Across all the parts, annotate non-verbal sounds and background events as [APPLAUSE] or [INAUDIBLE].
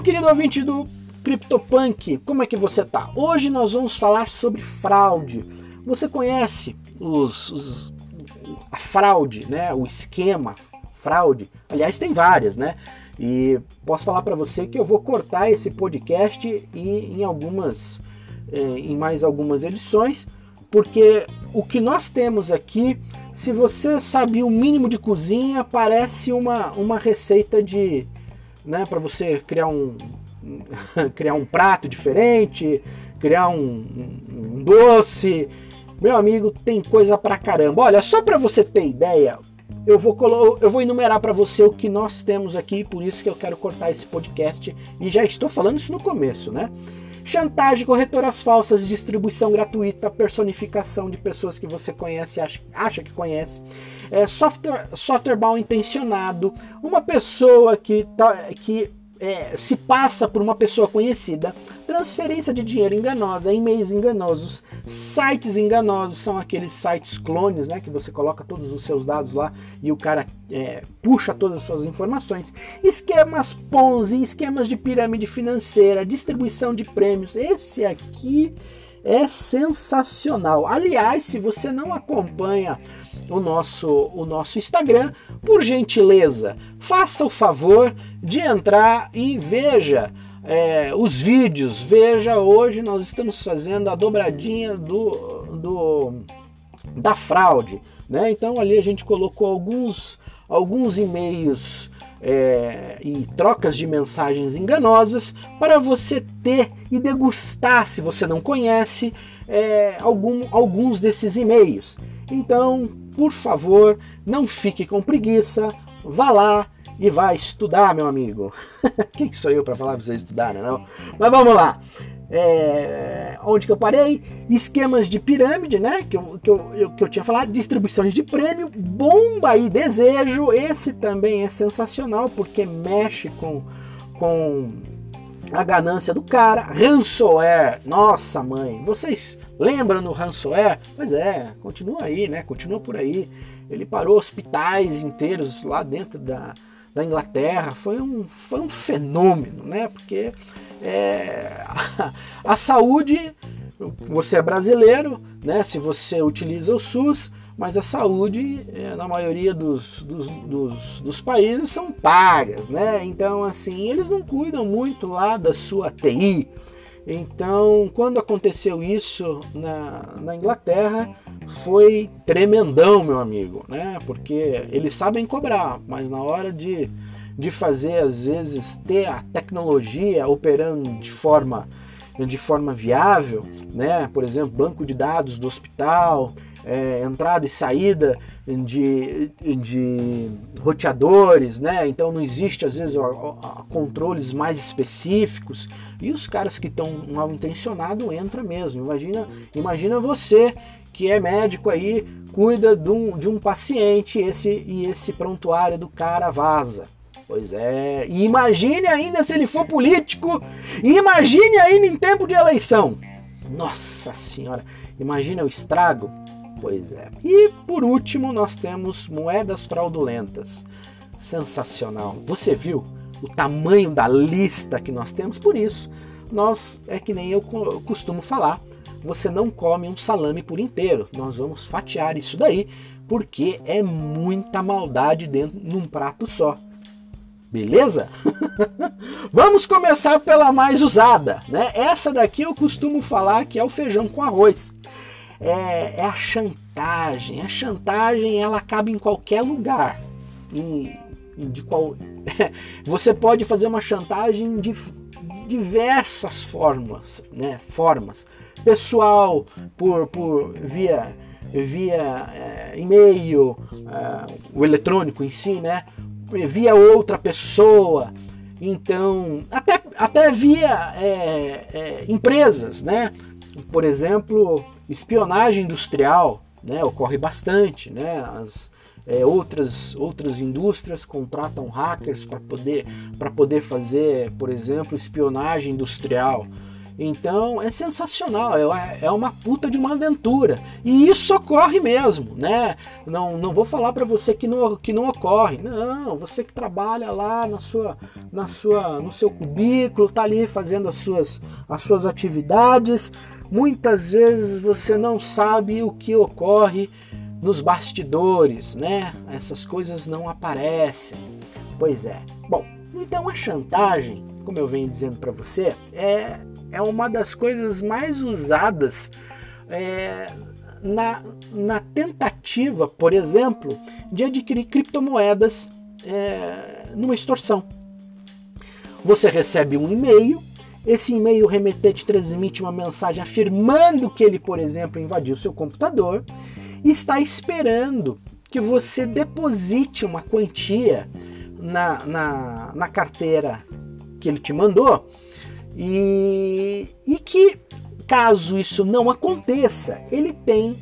Meu querido ouvinte do CryptoPunk, como é que você tá? Hoje nós vamos falar sobre fraude. Você conhece os, os, a fraude, né? O esquema fraude. Aliás, tem várias, né? E posso falar para você que eu vou cortar esse podcast e em algumas, eh, em mais algumas edições, porque o que nós temos aqui, se você sabe o mínimo de cozinha, parece uma, uma receita de, né, para você criar um, [LAUGHS] criar um prato diferente, criar um, um, um doce. Meu amigo, tem coisa pra caramba. Olha, só para você ter ideia, eu vou, eu vou enumerar para você o que nós temos aqui, por isso que eu quero cortar esse podcast e já estou falando isso no começo, né? Chantagem, corretoras falsas, distribuição gratuita, personificação de pessoas que você conhece, acha, acha que conhece, é, software, software mal intencionado, uma pessoa que, tá, que é, se passa por uma pessoa conhecida, transferência de dinheiro enganosa, e-mails enganosos, sites enganosos, são aqueles sites clones, né, que você coloca todos os seus dados lá e o cara é, puxa todas as suas informações, esquemas Ponzi, esquemas de pirâmide financeira, distribuição de prêmios, esse aqui é sensacional. Aliás, se você não acompanha o nosso, o nosso Instagram, por gentileza, faça o favor de entrar e veja é, os vídeos. Veja, hoje nós estamos fazendo a dobradinha do, do da fraude. Né? Então ali a gente colocou alguns, alguns e-mails é, e trocas de mensagens enganosas para você ter e degustar, se você não conhece, é, algum, alguns desses e-mails. Então, por favor, não fique com preguiça, vá lá e vá estudar, meu amigo. [LAUGHS] Quem sou eu para falar para você estudar, né, não? Mas vamos lá. É, onde que eu parei? Esquemas de pirâmide, né? Que eu, que, eu, que eu tinha falado, distribuições de prêmio, bomba e desejo. Esse também é sensacional porque mexe com, com a ganância do cara. Ransomware, nossa mãe, vocês lembram do ransomware? Pois é, continua aí, né? Continua por aí. Ele parou hospitais inteiros lá dentro da, da Inglaterra. Foi um, foi um fenômeno, né? Porque é, a, [LAUGHS] a saúde, você é brasileiro, né? Se você utiliza o SUS, mas a saúde, é, na maioria dos, dos, dos, dos, países, são pagas, né? Então, assim, eles não cuidam muito lá da sua TI. Então, quando aconteceu isso na, na Inglaterra, foi tremendão, meu amigo, né? Porque eles sabem cobrar, mas na hora de, de fazer, às vezes, ter a tecnologia operando de forma, de forma viável, né? Por exemplo, banco de dados do hospital, é, entrada e saída de, de roteadores, né? Então não existe às vezes controles mais específicos e os caras que estão mal intencionados entram mesmo. Imagina, imagina você que é médico aí, cuida de um, de um paciente esse, e esse prontuário do cara vaza. Pois é, e imagine ainda se ele for político, imagine ainda em tempo de eleição. Nossa senhora, imagina o estrago. Pois é. E por último, nós temos moedas fraudulentas. Sensacional. Você viu o tamanho da lista que nós temos? Por isso, nós é que nem eu costumo falar, você não come um salame por inteiro. Nós vamos fatiar isso daí, porque é muita maldade dentro num prato só. Beleza? [LAUGHS] Vamos começar pela mais usada, né? Essa daqui eu costumo falar que é o feijão com arroz é, é a chantagem. A chantagem ela acaba em qualquer lugar. Em, de qual, [LAUGHS] você pode fazer uma chantagem de diversas formas, né? Formas pessoal, por, por via via é, e-mail, é, o eletrônico em si, né? Via outra pessoa, então até, até via é empresas, né? Por exemplo, espionagem industrial né, ocorre bastante. Né? As, é, outras, outras indústrias contratam hackers para poder, poder fazer, por exemplo, espionagem industrial. Então é sensacional, é, é uma puta de uma aventura. E isso ocorre mesmo, né? Não, não vou falar para você que não, que não ocorre. Não, você que trabalha lá na sua, na sua, no seu cubículo, tá ali fazendo as suas, as suas atividades. Muitas vezes você não sabe o que ocorre nos bastidores, né? Essas coisas não aparecem. Pois é. Bom, então a chantagem, como eu venho dizendo para você, é é uma das coisas mais usadas é, na, na tentativa, por exemplo, de adquirir criptomoedas é, numa extorsão. Você recebe um e-mail, esse e-mail remetente transmite uma mensagem afirmando que ele, por exemplo, invadiu seu computador e está esperando que você deposite uma quantia na, na, na carteira que ele te mandou e, e que, caso isso não aconteça, ele tem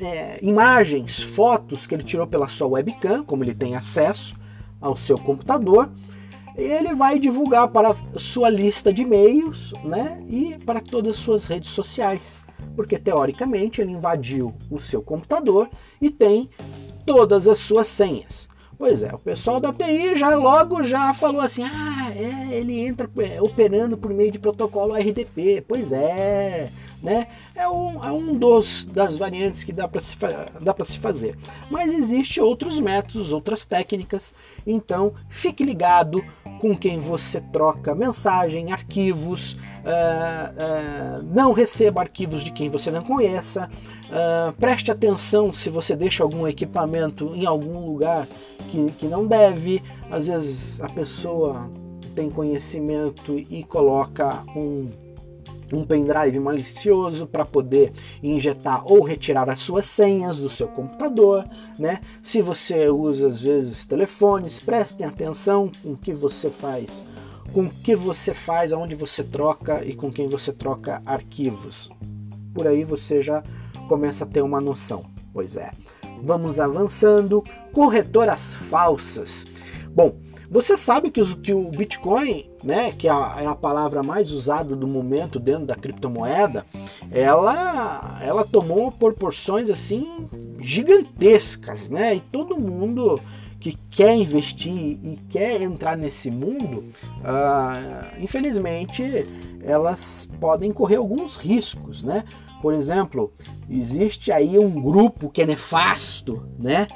é, imagens, fotos que ele tirou pela sua webcam, como ele tem acesso ao seu computador, ele vai divulgar para sua lista de e-mails né, e para todas as suas redes sociais. Porque teoricamente ele invadiu o seu computador e tem todas as suas senhas. Pois é, o pessoal da TI já logo já falou assim: ah, é, ele entra operando por meio de protocolo RDP. Pois é, né? É um, é um dos das variantes que dá para se, se fazer. Mas existe outros métodos, outras técnicas. Então fique ligado com quem você troca mensagem, arquivos. Uh, uh, não receba arquivos de quem você não conheça. Uh, preste atenção se você deixa algum equipamento em algum lugar que, que não deve. Às vezes a pessoa tem conhecimento e coloca um, um pendrive malicioso para poder injetar ou retirar as suas senhas do seu computador, né? Se você usa às vezes telefones, prestem atenção com o que você faz, com o que você faz, aonde você troca e com quem você troca arquivos. Por aí você já começa a ter uma noção. Pois é. Vamos avançando. Corretoras falsas. Bom, você sabe que o, que o Bitcoin, né, que é a, é a, palavra mais usada do momento dentro da criptomoeda, ela, ela tomou proporções assim gigantescas, né? E todo mundo que quer investir e quer entrar nesse mundo, uh, infelizmente elas podem correr alguns riscos, né? Por exemplo, existe aí um grupo que é nefasto, né?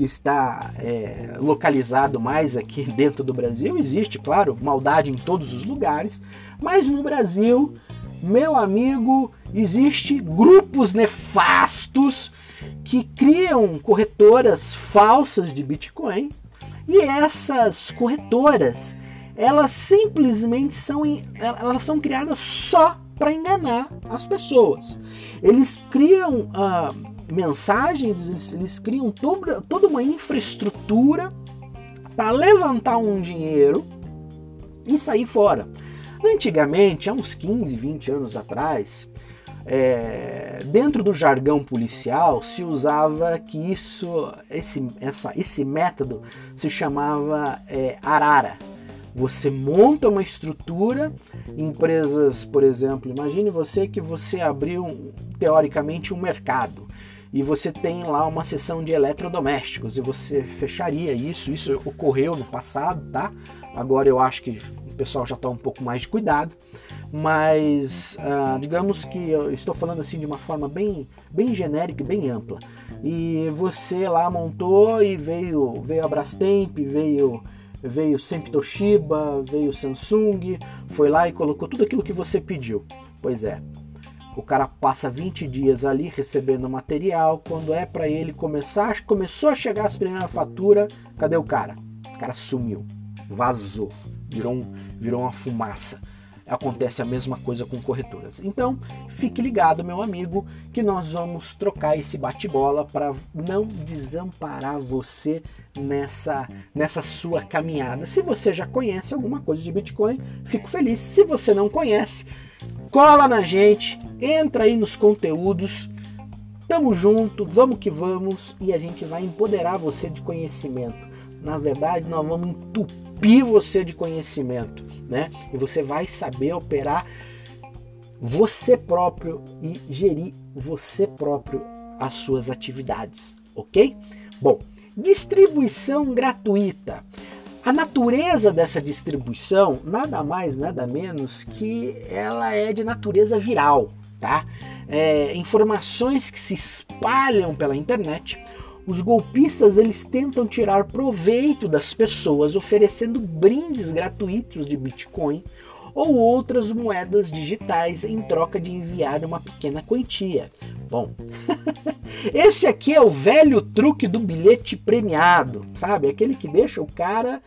Que está é, localizado mais aqui dentro do Brasil. Existe, claro, maldade em todos os lugares, mas no Brasil, meu amigo, existe grupos nefastos que criam corretoras falsas de Bitcoin e essas corretoras elas simplesmente são elas são criadas só para enganar as pessoas. Eles criam ah, mensagens, eles, criam toda, toda uma infraestrutura para levantar um dinheiro e sair fora. Antigamente, há uns 15, 20 anos atrás, é, dentro do jargão policial se usava que isso, esse, essa, esse método se chamava é, arara. Você monta uma estrutura, empresas, por exemplo, imagine você que você abriu teoricamente um mercado e você tem lá uma seção de eletrodomésticos e você fecharia isso. Isso ocorreu no passado, tá? Agora eu acho que o pessoal já está um pouco mais de cuidado, mas ah, digamos que eu estou falando assim de uma forma bem, bem genérica e bem ampla. E você lá montou e veio, veio a Brastemp, veio veio sempre Toshiba, veio Samsung, foi lá e colocou tudo aquilo que você pediu. Pois é, o cara passa 20 dias ali recebendo material, quando é para ele começar, começou a chegar as primeiras faturas, cadê o cara? O cara sumiu, vazou, virou, um, virou uma fumaça acontece a mesma coisa com corretoras. Então, fique ligado, meu amigo, que nós vamos trocar esse bate-bola para não desamparar você nessa, nessa sua caminhada. Se você já conhece alguma coisa de Bitcoin, fico feliz. Se você não conhece, cola na gente, entra aí nos conteúdos. Tamo junto, vamos que vamos e a gente vai empoderar você de conhecimento. Na verdade, nós vamos entupir você de conhecimento, né? E você vai saber operar você próprio e gerir você próprio as suas atividades, ok? Bom, distribuição gratuita. A natureza dessa distribuição, nada mais, nada menos que ela é de natureza viral, tá? É, informações que se espalham pela internet. Os golpistas eles tentam tirar proveito das pessoas oferecendo brindes gratuitos de Bitcoin ou outras moedas digitais em troca de enviar uma pequena quantia. Bom, [LAUGHS] esse aqui é o velho truque do bilhete premiado, sabe? Aquele que deixa o cara.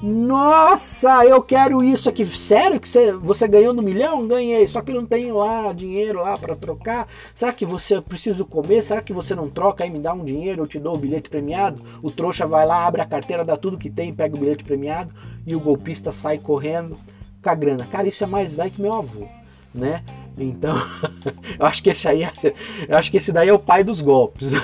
Nossa, eu quero isso aqui. Sério que você, você ganhou no milhão? Ganhei, só que não tenho lá dinheiro lá para trocar. Será que você precisa comer? Será que você não troca aí, me dá um dinheiro, eu te dou o bilhete premiado? O trouxa vai lá, abre a carteira, dá tudo que tem, pega o bilhete premiado e o golpista sai correndo com a grana. Cara, isso é mais velho que meu avô, né? Então, [LAUGHS] eu acho que esse aí, eu acho que esse daí é o pai dos golpes. [LAUGHS]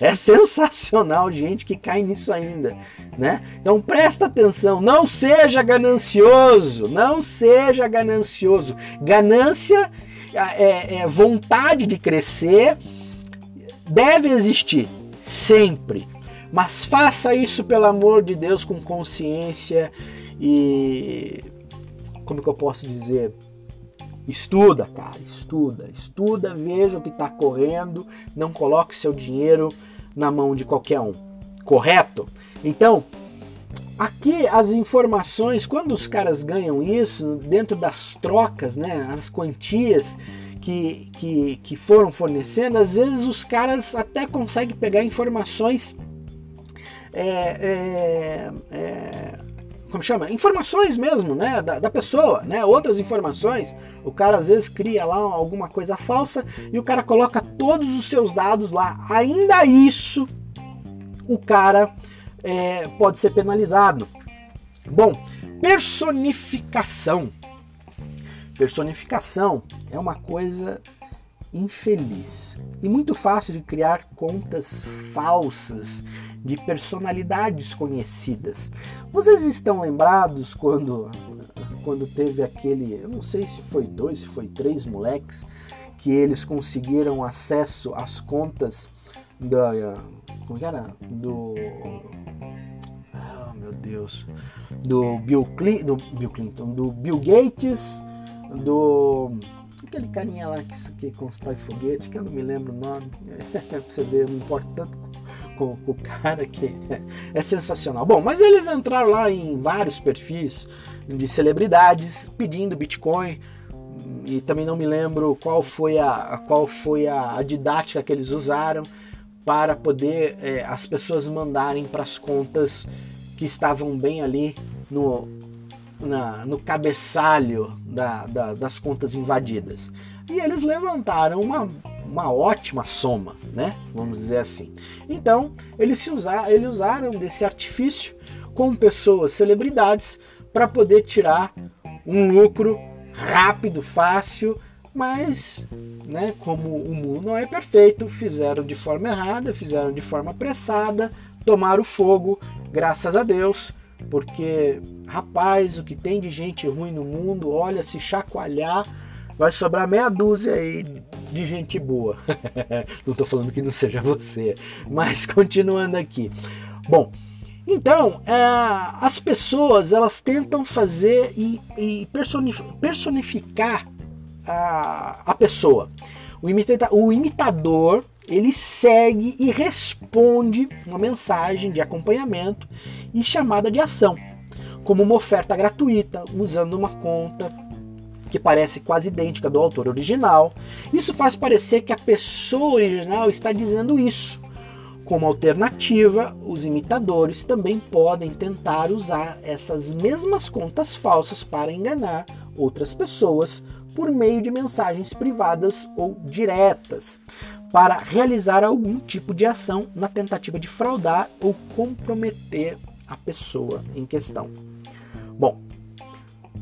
É sensacional gente que cai nisso ainda, né? Então presta atenção, não seja ganancioso, não seja ganancioso. Ganância é, é vontade de crescer, deve existir sempre, mas faça isso pelo amor de Deus com consciência e como que eu posso dizer? Estuda, cara, estuda, estuda, veja o que está correndo, não coloque seu dinheiro na mão de qualquer um, correto? Então, aqui as informações, quando os caras ganham isso, dentro das trocas, né, as quantias que, que, que foram fornecendo, às vezes os caras até conseguem pegar informações é, é, é, como chama? Informações mesmo, né? Da, da, pessoa, né? Outras informações. O cara às vezes cria lá alguma coisa falsa e o cara coloca todos os seus dados lá. Ainda isso, o cara é, pode ser penalizado. Bom, personificação. Personificação é uma coisa infeliz e muito fácil de criar contas falsas de personalidades conhecidas. Vocês estão lembrados quando quando teve aquele, eu não sei se foi dois, se foi três moleques que eles conseguiram acesso às contas da como era do oh, meu Deus do Bill, Clinton, do Bill Clinton, do Bill Gates, do aquele carinha lá que, que constrói foguete, que eu não me lembro o nome, [LAUGHS] pra você ver, não importa tanto com, com o cara que é, é sensacional. Bom, mas eles entraram lá em vários perfis de celebridades pedindo Bitcoin e também não me lembro qual foi a, qual foi a, a didática que eles usaram para poder é, as pessoas mandarem para as contas que estavam bem ali no, na, no cabeçalho da, da, das contas invadidas. E eles levantaram uma, uma ótima soma, né? Vamos dizer assim. Então, eles, se usar, eles usaram desse artifício com pessoas, celebridades, para poder tirar um lucro rápido, fácil, mas, né, como o mundo não é perfeito, fizeram de forma errada, fizeram de forma apressada, tomaram fogo, graças a Deus, porque, rapaz, o que tem de gente ruim no mundo, olha, se chacoalhar, vai sobrar meia dúzia aí de gente boa. [LAUGHS] não estou falando que não seja você, mas [LAUGHS] continuando aqui. Bom, então, é, as pessoas elas tentam fazer e, e personificar a, a pessoa. O, imita, o imitador ele segue e responde uma mensagem de acompanhamento e chamada de ação, como uma oferta gratuita, usando uma conta que parece quase idêntica do autor original. Isso faz parecer que a pessoa original está dizendo isso como alternativa, os imitadores também podem tentar usar essas mesmas contas falsas para enganar outras pessoas por meio de mensagens privadas ou diretas, para realizar algum tipo de ação na tentativa de fraudar ou comprometer a pessoa em questão. Bom,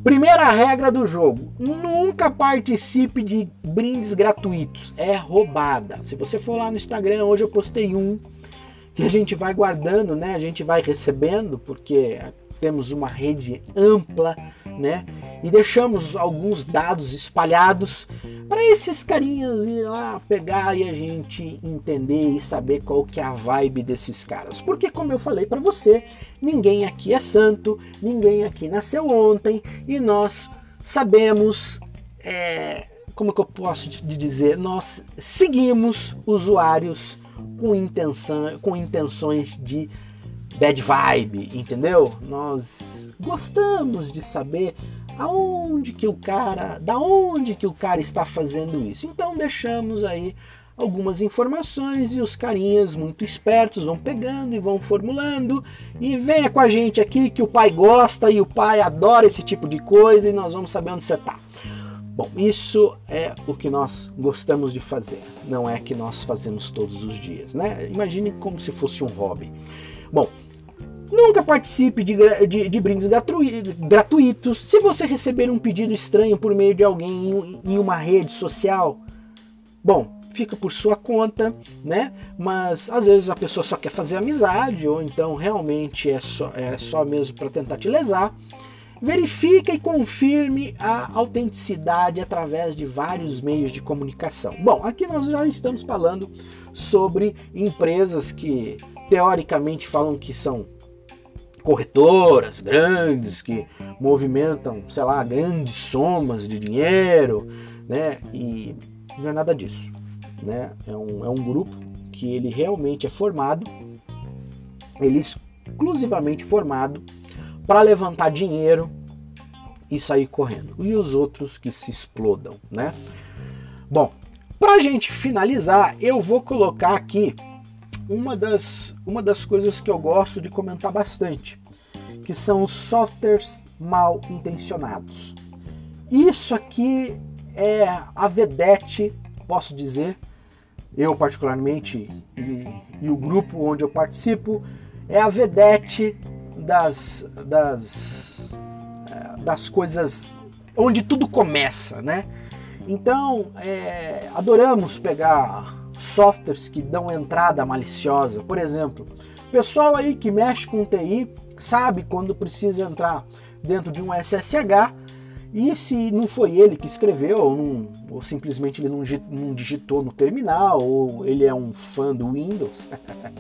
Primeira regra do jogo: nunca participe de brindes gratuitos. É roubada. Se você for lá no Instagram, hoje eu postei um que a gente vai guardando, né? A gente vai recebendo, porque temos uma rede ampla, né? e deixamos alguns dados espalhados para esses carinhas ir lá pegar e a gente entender e saber qual que é a vibe desses caras. Porque como eu falei para você, ninguém aqui é santo, ninguém aqui nasceu ontem e nós sabemos é, como que eu posso dizer, nós seguimos usuários com intenção, com intenções de bad vibe, entendeu? Nós gostamos de saber aonde que o cara, da onde que o cara está fazendo isso. Então deixamos aí algumas informações e os carinhas muito espertos vão pegando e vão formulando e venha com a gente aqui que o pai gosta e o pai adora esse tipo de coisa e nós vamos saber onde você está. Bom, isso é o que nós gostamos de fazer, não é que nós fazemos todos os dias, né? Imagine como se fosse um hobby. Bom, Nunca participe de, de, de brindes gratuitos. Se você receber um pedido estranho por meio de alguém em, em uma rede social, bom, fica por sua conta, né? Mas às vezes a pessoa só quer fazer amizade ou então realmente é só, é só mesmo para tentar te lesar. Verifique e confirme a autenticidade através de vários meios de comunicação. Bom, aqui nós já estamos falando sobre empresas que teoricamente falam que são corretoras grandes que movimentam, sei lá, grandes somas de dinheiro, né? E não é nada disso, né? É um, é um grupo que ele realmente é formado, ele é exclusivamente formado para levantar dinheiro e sair correndo. E os outros que se explodam, né? Bom, para a gente finalizar, eu vou colocar aqui uma das, uma das coisas que eu gosto de comentar bastante, que são os softwares mal intencionados. Isso aqui é a vedete, posso dizer, eu particularmente e, e o grupo onde eu participo, é a vedete das, das, eh, das coisas onde tudo começa, né? Então, é, adoramos pegar softwares que dão entrada maliciosa. Por exemplo, pessoal aí que mexe com TI sabe quando precisa entrar dentro de um SSH e se não foi ele que escreveu, ou, não, ou simplesmente ele não, digitou no terminal, ou ele é um fã do Windows.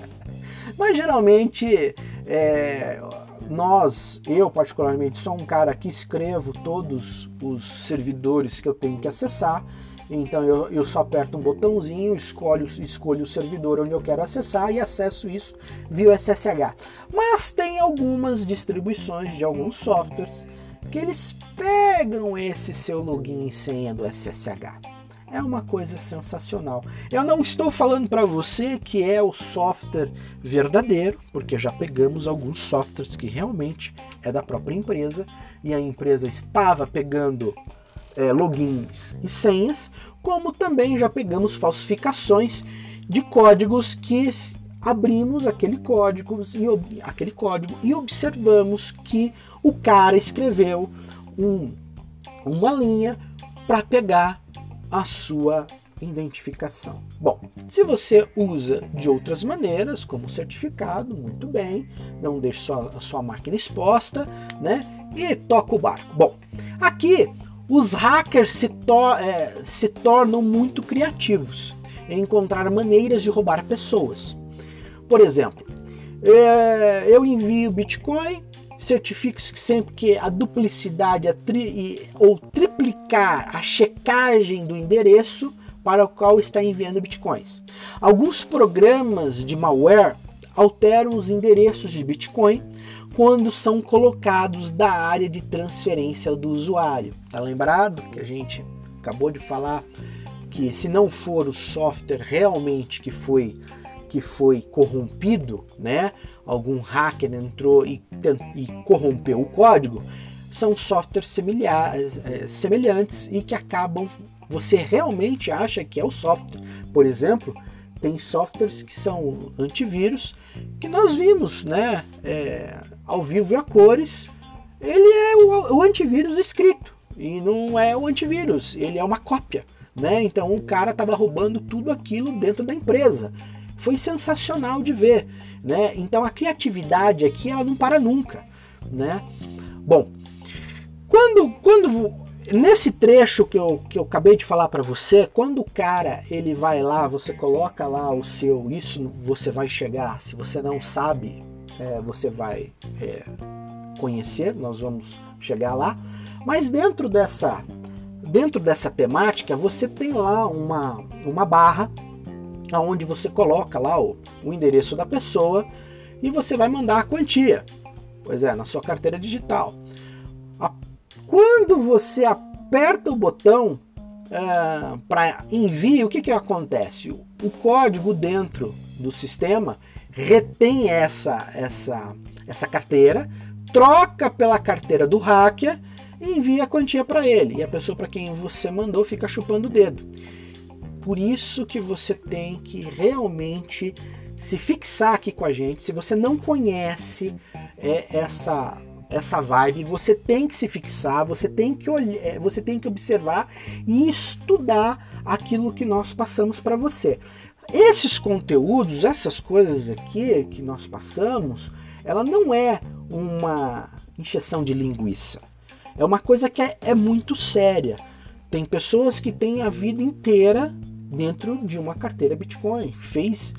[LAUGHS] Mas geralmente é, nós, eu particularmente, sou um cara que escrevo todos os servidores que eu tenho que acessar então eu, eu só aperto um botãozinho, escolho, escolho o servidor onde eu quero acessar e acesso isso via SSH. Mas tem algumas distribuições de alguns softwares que eles pegam esse seu login e senha do SSH. É uma coisa sensacional. Eu não estou falando para você que é o software verdadeiro, porque já pegamos alguns softwares que realmente é da própria empresa e a empresa estava pegando é, logins e senhas, como também já pegamos falsificações de códigos que abrimos aquele código e, aquele código e observamos que o cara escreveu um, uma linha para pegar a sua identificação. Bom, se você usa de outras maneiras, como certificado, muito bem, não deixe só a sua máquina exposta, né? E toca o barco. Bom, aqui os hackers se, to é, se tornam muito criativos em encontrar maneiras de roubar pessoas. Por exemplo, é, eu envio Bitcoin, certifique-se sempre que a duplicidade a tri ou triplicar a checagem do endereço para o qual está enviando bitcoins. Alguns programas de malware alteram os endereços de Bitcoin quando são colocados da área de transferência do usuário. Tá lembrado que a gente acabou de falar que se não for o software realmente que foi que foi corrompido, né? Algum hacker entrou e, e corrompeu o código, são softwares é, semelhantes e que acabam você realmente acha que é o software. Por exemplo, tem softwares que são antivírus que nós vimos, né? É, ao vivo e a cores, ele é o, o antivírus escrito e não é o antivírus, ele é uma cópia. Né? Então o cara estava roubando tudo aquilo dentro da empresa. Foi sensacional de ver. Né? Então a criatividade aqui ela não para nunca. Né? Bom, Quando, quando nesse trecho que eu, que eu acabei de falar para você, quando o cara ele vai lá, você coloca lá o seu, isso você vai chegar. Se você não sabe, é, você vai é, conhecer. Nós vamos chegar lá. Mas dentro dessa dentro dessa temática você tem lá uma, uma barra aonde você coloca lá o, o endereço da pessoa e você vai mandar a quantia. Pois é, na sua carteira digital. Quando você aperta o botão uh, para envio, o que, que acontece? O, o código dentro do sistema retém essa, essa, essa carteira, troca pela carteira do hacker e envia a quantia para ele. E a pessoa para quem você mandou fica chupando o dedo. Por isso que você tem que realmente se fixar aqui com a gente. Se você não conhece é, essa essa vibe, você tem que se fixar, você tem que olhar, é, você tem que observar e estudar aquilo que nós passamos para você. Esses conteúdos, essas coisas aqui que nós passamos, ela não é uma encheção de linguiça. É uma coisa que é, é muito séria. Tem pessoas que têm a vida inteira dentro de uma carteira Bitcoin, fez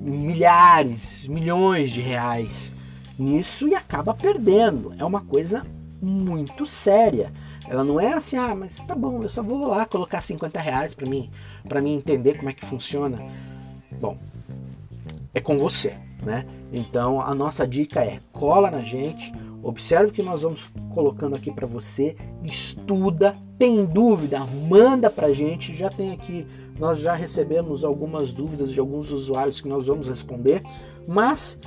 milhares, milhões de reais nisso e acaba perdendo. É uma coisa muito séria. Ela não é assim, ah, mas tá bom, eu só vou lá colocar 50 reais para mim, para mim entender como é que funciona. Bom, é com você, né? Então a nossa dica é cola na gente, observe o que nós vamos colocando aqui para você, estuda, tem dúvida, manda pra gente. Já tem aqui, nós já recebemos algumas dúvidas de alguns usuários que nós vamos responder, mas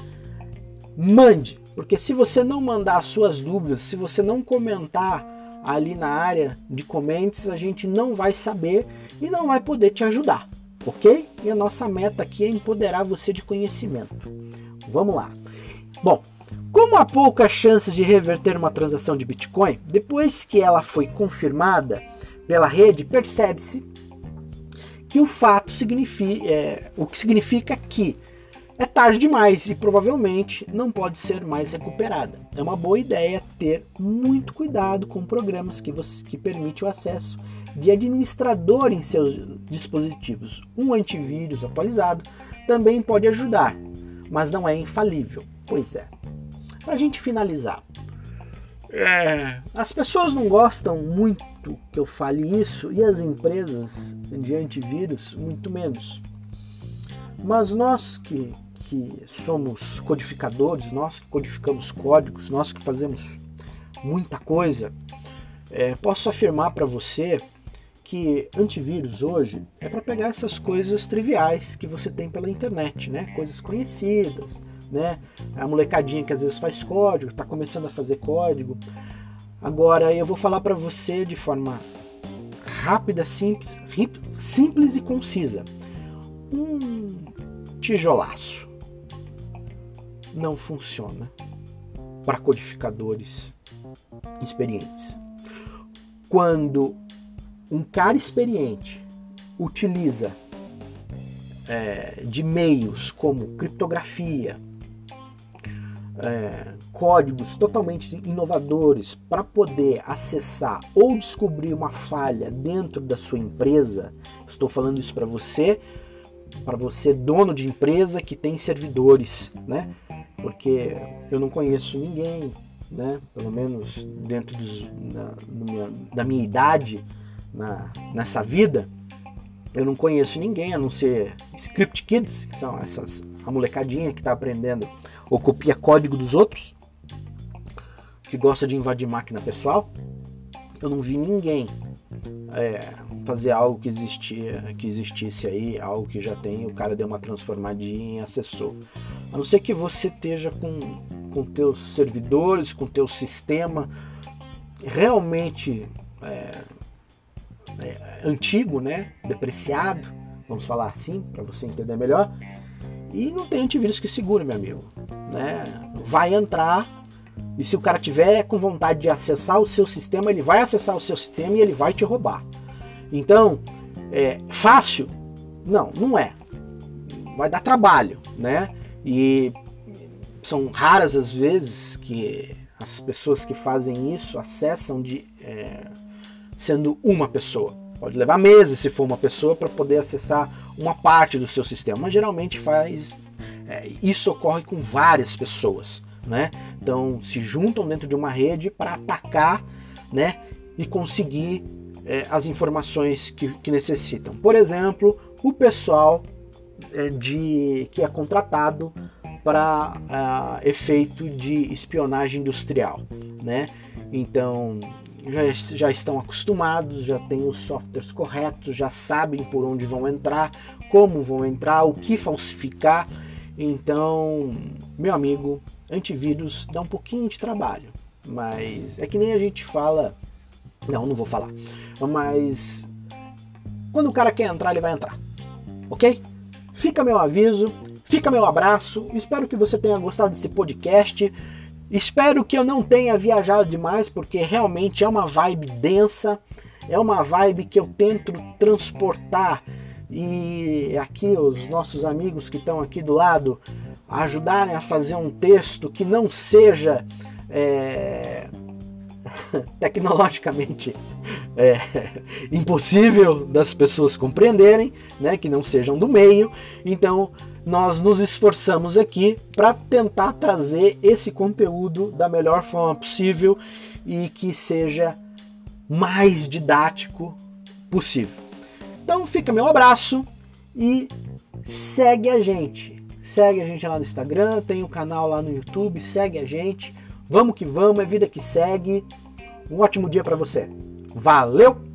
mande, porque se você não mandar as suas dúvidas, se você não comentar ali na área de comentários, a gente não vai saber e não vai poder te ajudar, ok? E a nossa meta aqui é empoderar você de conhecimento. Vamos lá. Bom, como há poucas chances de reverter uma transação de Bitcoin, depois que ela foi confirmada pela rede, percebe-se que o fato significa, é, o que significa que é tarde demais e provavelmente não pode ser mais recuperada. É uma boa ideia ter muito cuidado com programas que, você, que permitem o acesso de administrador em seus dispositivos. Um antivírus atualizado também pode ajudar, mas não é infalível. Pois é. Para a gente finalizar, é, as pessoas não gostam muito que eu fale isso e as empresas de antivírus muito menos. Mas nós que que somos codificadores, nós que codificamos códigos, nós que fazemos muita coisa, é, posso afirmar para você que antivírus hoje é para pegar essas coisas triviais que você tem pela internet, né? Coisas conhecidas, né? A molecadinha que às vezes faz código, está começando a fazer código. Agora eu vou falar para você de forma rápida, simples, simples e concisa. Um tijolaço não funciona para codificadores experientes. Quando um cara experiente utiliza é, de meios como criptografia, é, códigos totalmente inovadores para poder acessar ou descobrir uma falha dentro da sua empresa, estou falando isso para você, para você dono de empresa que tem servidores, né? Porque eu não conheço ninguém, né, pelo menos dentro dos, na, minha, da minha idade na, nessa vida, eu não conheço ninguém a não ser Script Kids, que são essas a molecadinha que está aprendendo ou copia código dos outros, que gosta de invadir máquina pessoal. Eu não vi ninguém é, fazer algo que existia, que existisse aí, algo que já tem, o cara deu uma transformadinha em assessor. A não ser que você esteja com, com teus servidores, com teu sistema realmente é, é, antigo, né? depreciado, vamos falar assim, para você entender melhor. E não tem antivírus que segure, meu amigo. Né? Vai entrar e se o cara tiver com vontade de acessar o seu sistema, ele vai acessar o seu sistema e ele vai te roubar. Então, é fácil? Não, não é. Vai dar trabalho, né? E são raras as vezes que as pessoas que fazem isso acessam de é, sendo uma pessoa. Pode levar meses se for uma pessoa para poder acessar uma parte do seu sistema, mas geralmente faz é, isso ocorre com várias pessoas, né? Então se juntam dentro de uma rede para atacar, né? E conseguir é, as informações que, que, necessitam. Por exemplo, o pessoal de que é contratado para uh, efeito de espionagem industrial, né? Então já, já estão acostumados, já têm os softwares corretos, já sabem por onde vão entrar, como vão entrar, o que falsificar. Então, meu amigo, antivírus dá um pouquinho de trabalho, mas é que nem a gente fala. Não, não vou falar. Mas quando o cara quer entrar, ele vai entrar. Ok? Fica meu aviso, fica meu abraço. Espero que você tenha gostado desse podcast. Espero que eu não tenha viajado demais, porque realmente é uma vibe densa, é uma vibe que eu tento transportar e aqui os nossos amigos que estão aqui do lado ajudarem a fazer um texto que não seja é, [LAUGHS] tecnologicamente é, impossível das pessoas compreenderem, né, que não sejam do meio. Então nós nos esforçamos aqui para tentar trazer esse conteúdo da melhor forma possível e que seja mais didático possível. Então fica meu abraço e segue a gente. Segue a gente lá no Instagram, tem o um canal lá no YouTube, segue a gente. Vamos que vamos, é vida que segue. Um ótimo dia para você. Valeu!